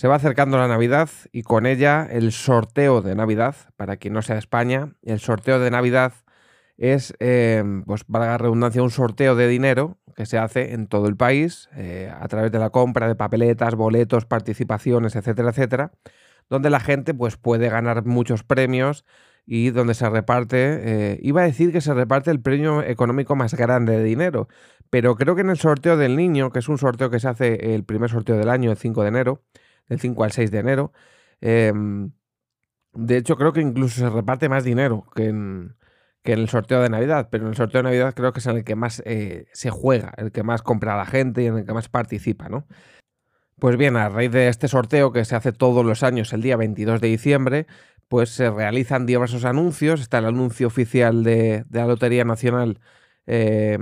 Se va acercando la Navidad y con ella el sorteo de Navidad. Para quien no sea España, el sorteo de Navidad es, eh, pues valga la redundancia, un sorteo de dinero que se hace en todo el país eh, a través de la compra de papeletas, boletos, participaciones, etcétera, etcétera, donde la gente pues, puede ganar muchos premios y donde se reparte, eh, iba a decir que se reparte el premio económico más grande de dinero, pero creo que en el sorteo del niño, que es un sorteo que se hace el primer sorteo del año, el 5 de enero, del 5 al 6 de enero, em, de hecho creo que incluso se reparte más dinero que en, que en el sorteo de Navidad, pero en el sorteo de Navidad creo que es en el que más eh, se juega, el que más compra la gente y en el que más participa, ¿no? Pues bien, a raíz de este sorteo que se hace todos los años el día 22 de diciembre, pues se realizan diversos anuncios. Está el anuncio oficial de, la Lotería Nacional eh,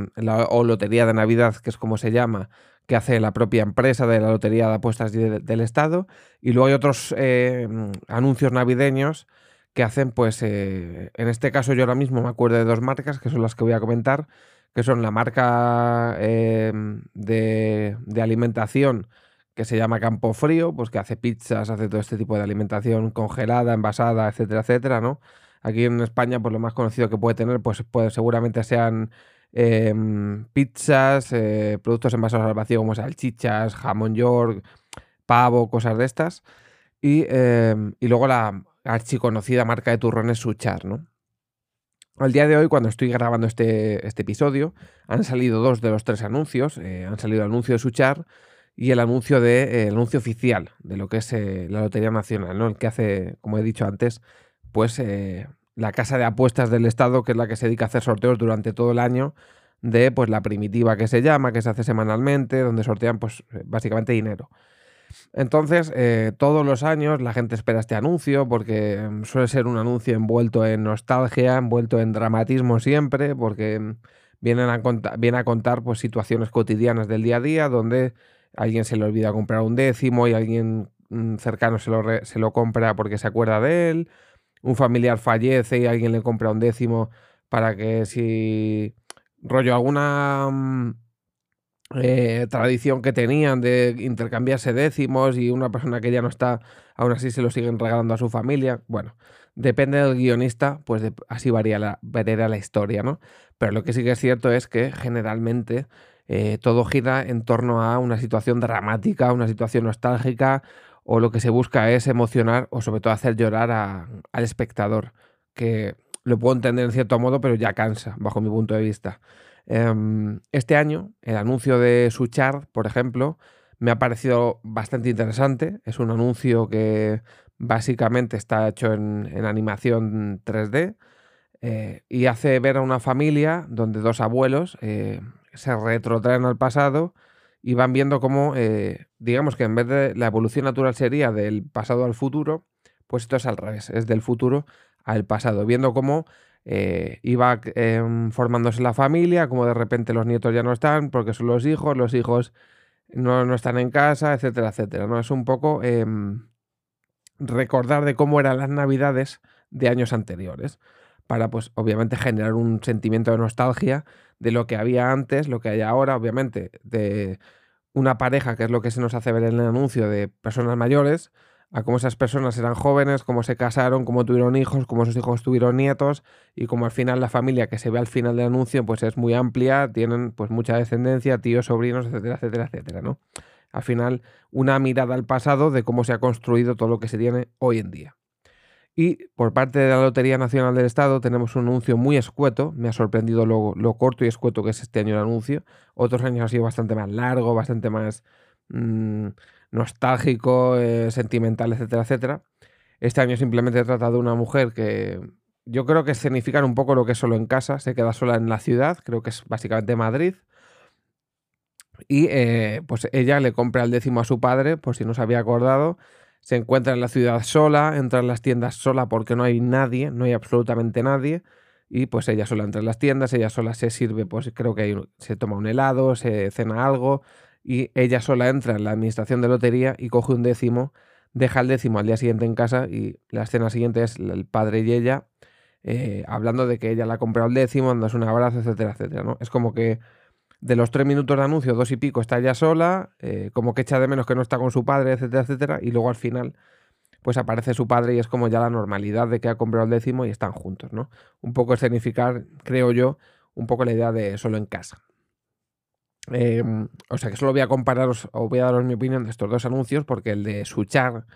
o Lotería de Navidad, que es como se llama, que hace la propia empresa de la Lotería de Apuestas del Estado. Y luego hay otros eh, anuncios navideños que hacen, pues, eh, en este caso yo ahora mismo me acuerdo de dos marcas, que son las que voy a comentar, que son la marca em, de, alimentación que se llama Campo Frío, pues que hace pizzas, hace todo este tipo de alimentación congelada, envasada, etcétera, etcétera, ¿no? Aquí en España, pues lo más conocido que puede tener, pues, pues seguramente sean em, pizzas, eh, productos envasados al vacío como salchichas, jamón york, pavo, cosas de estas. Y, em, y luego la archiconocida marca de turrones Suchar, ¿no? Al día de hoy, cuando estoy grabando este, este episodio, han salido dos de los tres anuncios. Eh, han salido el anuncio de Suchar y el anuncio de eh, anuncio oficial de lo que es eh, la Lotería Nacional, ¿no? El que hace, como he dicho antes, pues la casa de apuestas del Estado, que es la que se dedica a hacer sorteos durante todo el año de pues la primitiva que se llama, que se hace semanalmente, donde sortean pues básicamente dinero. Entonces, eh, todos los años la gente espera este anuncio porque mm, suele ser un anuncio envuelto en nostalgia, envuelto en dramatismo siempre, porque mm, vienen a viene a contar pues, situaciones cotidianas del día a día donde alguien se le olvida comprar un décimo y alguien mm, cercano se lo, se lo compra porque se acuerda de él, un familiar fallece y alguien le compra un décimo para que si rollo alguna eh, tradición que tenían de intercambiarse décimos y una persona que ya no está, aún así se lo siguen regalando a su familia. Bueno, depende del guionista, pues así varía la, la historia, ¿no? Pero lo que sí que es cierto es que generalmente eh, todo gira en torno a una situación dramática, una situación nostálgica, o lo que se busca es emocionar o sobre todo hacer llorar al espectador, que lo puedo entender en cierto modo, pero ya cansa, bajo mi punto de vista. Em, este año, el anuncio de Suchard, por ejemplo, me ha parecido bastante interesante. Es un anuncio que básicamente está hecho en, animación 3D eh, y hace ver a una familia donde dos abuelos eh, se retrotraen al pasado y van viendo cómo, eh, digamos que en vez de la evolución natural sería del pasado al futuro, pues esto es al revés, es del futuro al pasado, viendo cómo eh, iba em, formándose la familia, como de repente los nietos ya no están porque son los hijos, los hijos no, están en casa, etcétera, etcétera. ¿no? Es un poco em, recordar de cómo eran las navidades de años anteriores, para pues obviamente generar un sentimiento de nostalgia de lo que había antes, lo que hay ahora, obviamente, de una pareja, que es lo que se nos hace ver en el anuncio de personas mayores, a cómo esas personas eran jóvenes, cómo se casaron, cómo tuvieron hijos, cómo sus hijos tuvieron nietos y cómo al final la familia que se ve al final del anuncio pues es muy amplia, tienen pues mucha descendencia, tíos, sobrinos, etcétera, etcétera, etcétera, ¿no? Al final una mirada al pasado de cómo se ha construido todo lo que se tiene hoy en día. Y por parte de la Lotería Nacional del Estado tenemos un anuncio muy escueto, me ha sorprendido lo, corto y escueto que es este año el anuncio, otros años ha sido bastante más largo, bastante más... Mm, nostálgico, eh, sentimental, etcétera, etcétera. Este año simplemente he tratado de una mujer que yo creo que escenifican un poco lo que es solo en casa, se queda sola en la ciudad, creo que es básicamente Madrid. Y eh, pues ella le compra el décimo a su padre, por si no se había acordado. Se encuentra en la ciudad sola, entra en las tiendas sola porque no hay nadie, no hay absolutamente nadie. Y pues ella sola entra en las tiendas, ella sola se sirve, pues creo que se toma un helado, se cena algo, y ella sola entra en la administración de lotería y coge un décimo, deja el décimo al día siguiente en casa y la escena siguiente es el padre y ella eh, hablando de que ella le ha comprado el décimo, dándose un abrazo, etcétera, etcétera. ¿no? Es como que de los tres minutos de anuncio, dos y pico, está ella sola, eh, como que echa de menos que no está con su padre, etcétera, etcétera, y luego al final pues aparece su padre y es como ya la normalidad de que ha comprado el décimo y están juntos, ¿no? Un poco escenificar, creo yo, un poco la idea de solo en casa. Em, o sea que solo voy a compararos o voy a daros mi opinión de estos dos anuncios porque el de Suchar,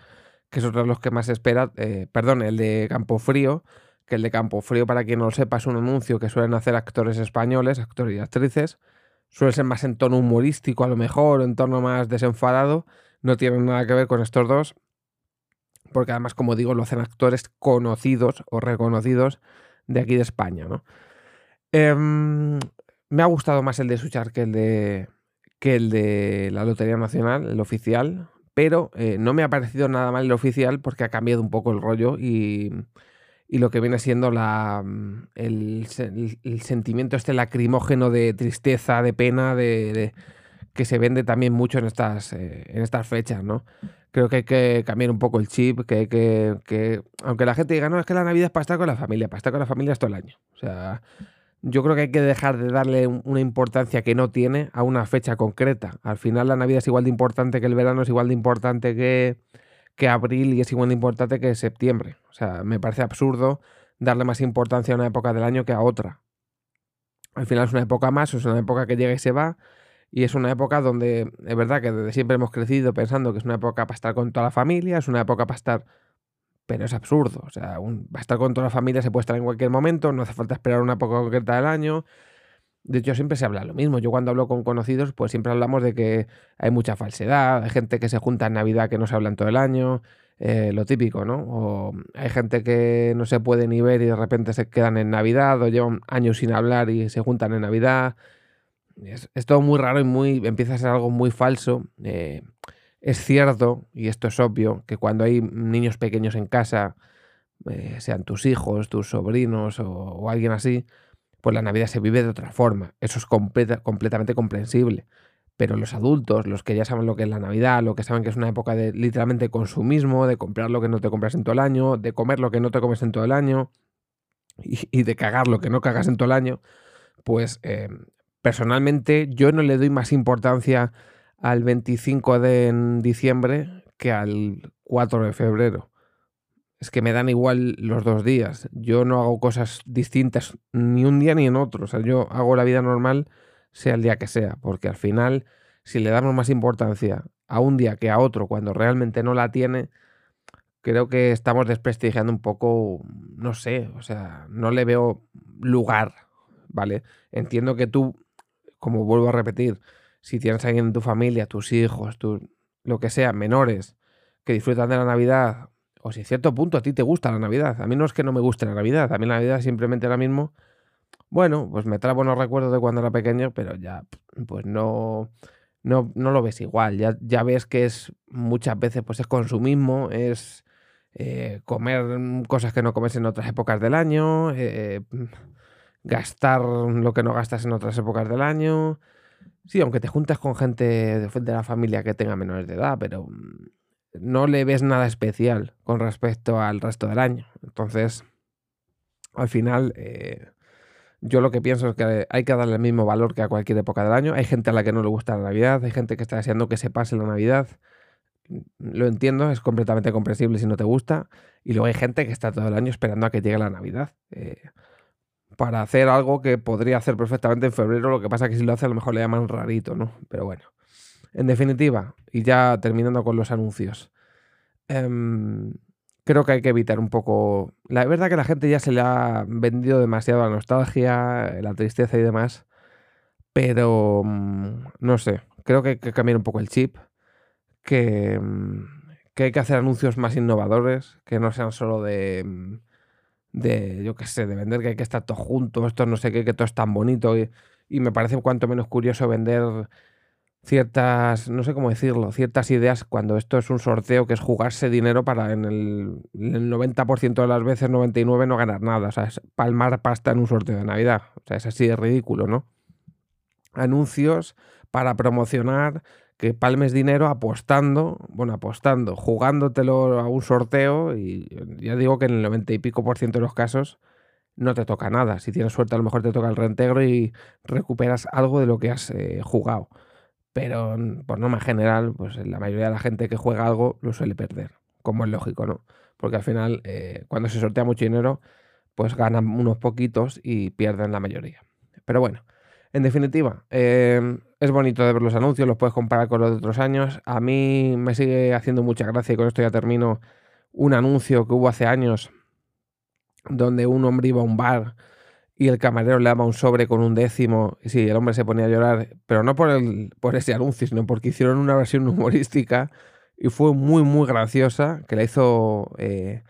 que es otro de los que más espera, eh, perdón, el de Campo Frío, que el de Campo Frío, para quien no lo sepa, es un anuncio que suelen hacer actores españoles, actores y actrices. Suele ser más en tono humorístico, a lo mejor, en tono más desenfadado. No tienen nada que ver con estos dos, porque además, como digo, lo hacen actores conocidos o reconocidos de aquí de España, ¿no? Em, me ha gustado más el de Suchar que el de, que el de la Lotería Nacional, el oficial, pero eh, no me ha parecido nada mal el oficial porque ha cambiado un poco el rollo y y lo que viene siendo la, mm, el, sentimiento este lacrimógeno de tristeza, de pena, de, que se vende también mucho en estas, eh, en estas fechas, ¿no? Creo que hay que cambiar un poco el chip, que, que, aunque la gente diga, no, es que la Navidad es para estar con la familia, para estar con la familia es todo el año. O sea, yo creo que hay que dejar de darle una importancia que no tiene a una fecha concreta. Al final la Navidad es igual de importante que el verano, es igual de importante que, que abril y es igual de importante que septiembre. O sea, me parece absurdo darle más importancia a una época del año que a otra. Al final es una época más, es una época que llega y se va, y es una época donde es verdad que desde siempre hemos crecido pensando que es una época para estar con toda la familia, es una época para estar... Pero es absurdo, o sea, un, para estar con toda la familia se puede estar en cualquier momento, no hace falta esperar una época concreta del año, de hecho, siempre se habla lo mismo. Yo cuando hablo con conocidos, pues siempre hablamos de que hay mucha falsedad, hay gente que se junta en Navidad que no se hablan todo el año, eh, lo típico, ¿no? O hay gente que no se puede ni ver y de repente se quedan en Navidad o llevan años sin hablar y se juntan en Navidad. Es, todo muy raro y muy empieza a ser algo muy falso. Eh, es cierto, y esto es obvio, que cuando hay niños pequeños en casa, eh, sean tus hijos, tus sobrinos o alguien así, pues la Navidad se vive de otra forma. Eso es completamente comprensible. Pero los adultos, los que ya saben lo que es la Navidad, lo que saben que es una época de literalmente consumismo, de comprar lo que no te compras en todo el año, de comer lo que no te comes en todo el año y, de cagar lo que no cagas en todo el año, pues eh, personalmente yo no le doy más importancia al 25 de diciembre que al 4 de febrero es que me dan igual los dos días. Yo no hago cosas distintas ni un día ni en otro. O sea, yo hago la vida normal sea el día que sea, porque al final, si le damos más importancia a un día que a otro cuando realmente no la tiene, creo que estamos desprestigiando un poco, no sé, o sea, no le veo lugar, ¿vale? Entiendo que tú, como vuelvo a repetir, si tienes a alguien en tu familia, tus hijos, lo que sea, menores, que disfrutan de la Navidad o si a cierto punto a ti te gusta la Navidad. A mí no es que no me guste la Navidad, a mí la Navidad simplemente ahora mismo, bueno, pues me trae buenos recuerdos de cuando era pequeño, pero ya, pues no, no, no lo ves igual. Ya, ya ves que es muchas veces, pues es consumismo, es eh, comer cosas que no comes en otras épocas del año, eh, gastar lo que no gastas en otras épocas del año. Sí, aunque te juntas con gente de la familia que tenga menores de edad, pero no le ves nada especial con respecto al resto del año. Entonces, al final, eh, yo lo que pienso es que hay que darle el mismo valor que a cualquier época del año. Hay gente a la que no le gusta la Navidad, hay gente que está deseando que se pase la Navidad. Lo entiendo, es completamente comprensible si no te gusta. Y luego hay gente que está todo el año esperando a que llegue la Navidad. Eh, para hacer algo que podría hacer perfectamente en febrero, lo que pasa es que si lo hace a lo mejor le llaman rarito, ¿no? Pero bueno. En definitiva, y ya terminando con los anuncios, em, creo que hay que evitar un poco... La verdad que la gente ya se le ha vendido demasiado la nostalgia, la tristeza y demás, pero mm, no sé, creo que hay que cambiar un poco el chip, que, mm, que hay que hacer anuncios más innovadores, que no sean solo de, mm, de yo qué sé, de vender que hay que estar todos juntos, esto no sé qué, que todo es tan bonito y, y me parece cuanto menos curioso vender ciertas, no sé cómo decirlo, ciertas ideas cuando esto es un sorteo que es jugarse dinero para en el, 90% de las veces, 99, no ganar nada. O sea, es palmar pasta en un sorteo de Navidad. O sea, es así de ridículo, ¿no? Anuncios para promocionar que palmes dinero apostando, bueno, apostando, jugándotelo a un sorteo y ya digo que en el 90 y pico por ciento de los casos no te toca nada. Si tienes suerte, a lo mejor te toca el reintegro y recuperas algo de lo que has eh, jugado. Pero por norma general, pues la mayoría de la gente que juega algo lo suele perder, como es lógico, ¿no? Porque al final, eh, cuando se sortea mucho dinero, pues ganan unos poquitos y pierden la mayoría. Pero bueno, en definitiva, em, es bonito de ver los anuncios, los puedes comparar con los de otros años. A mí me sigue haciendo mucha gracia y con esto ya termino un anuncio que hubo hace años donde un hombre iba a un bar y el camarero le daba un sobre con un décimo y sí, el hombre se ponía a llorar, pero no por, el, por ese anuncio, sino porque hicieron una versión humorística y fue muy, muy graciosa, que la hizo, eh,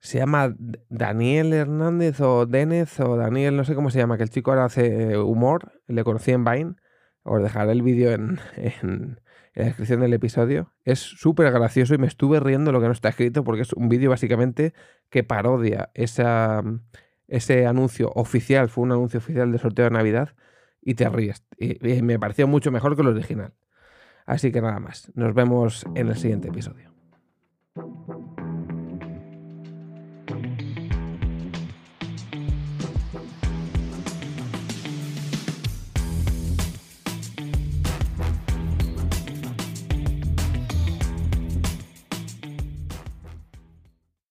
se llama Daniel Hernández o Denez o Daniel, no sé cómo se llama, que el chico ahora hace humor, le conocí en Vine, os dejaré el vídeo en, en, la descripción del episodio. Es súper gracioso y me estuve riendo lo que no está escrito porque es un vídeo básicamente que parodia esa, ese anuncio oficial, fue un anuncio oficial de sorteo de Navidad y te ríes. y me pareció mucho mejor que el original. Así que nada más, nos vemos en el siguiente episodio.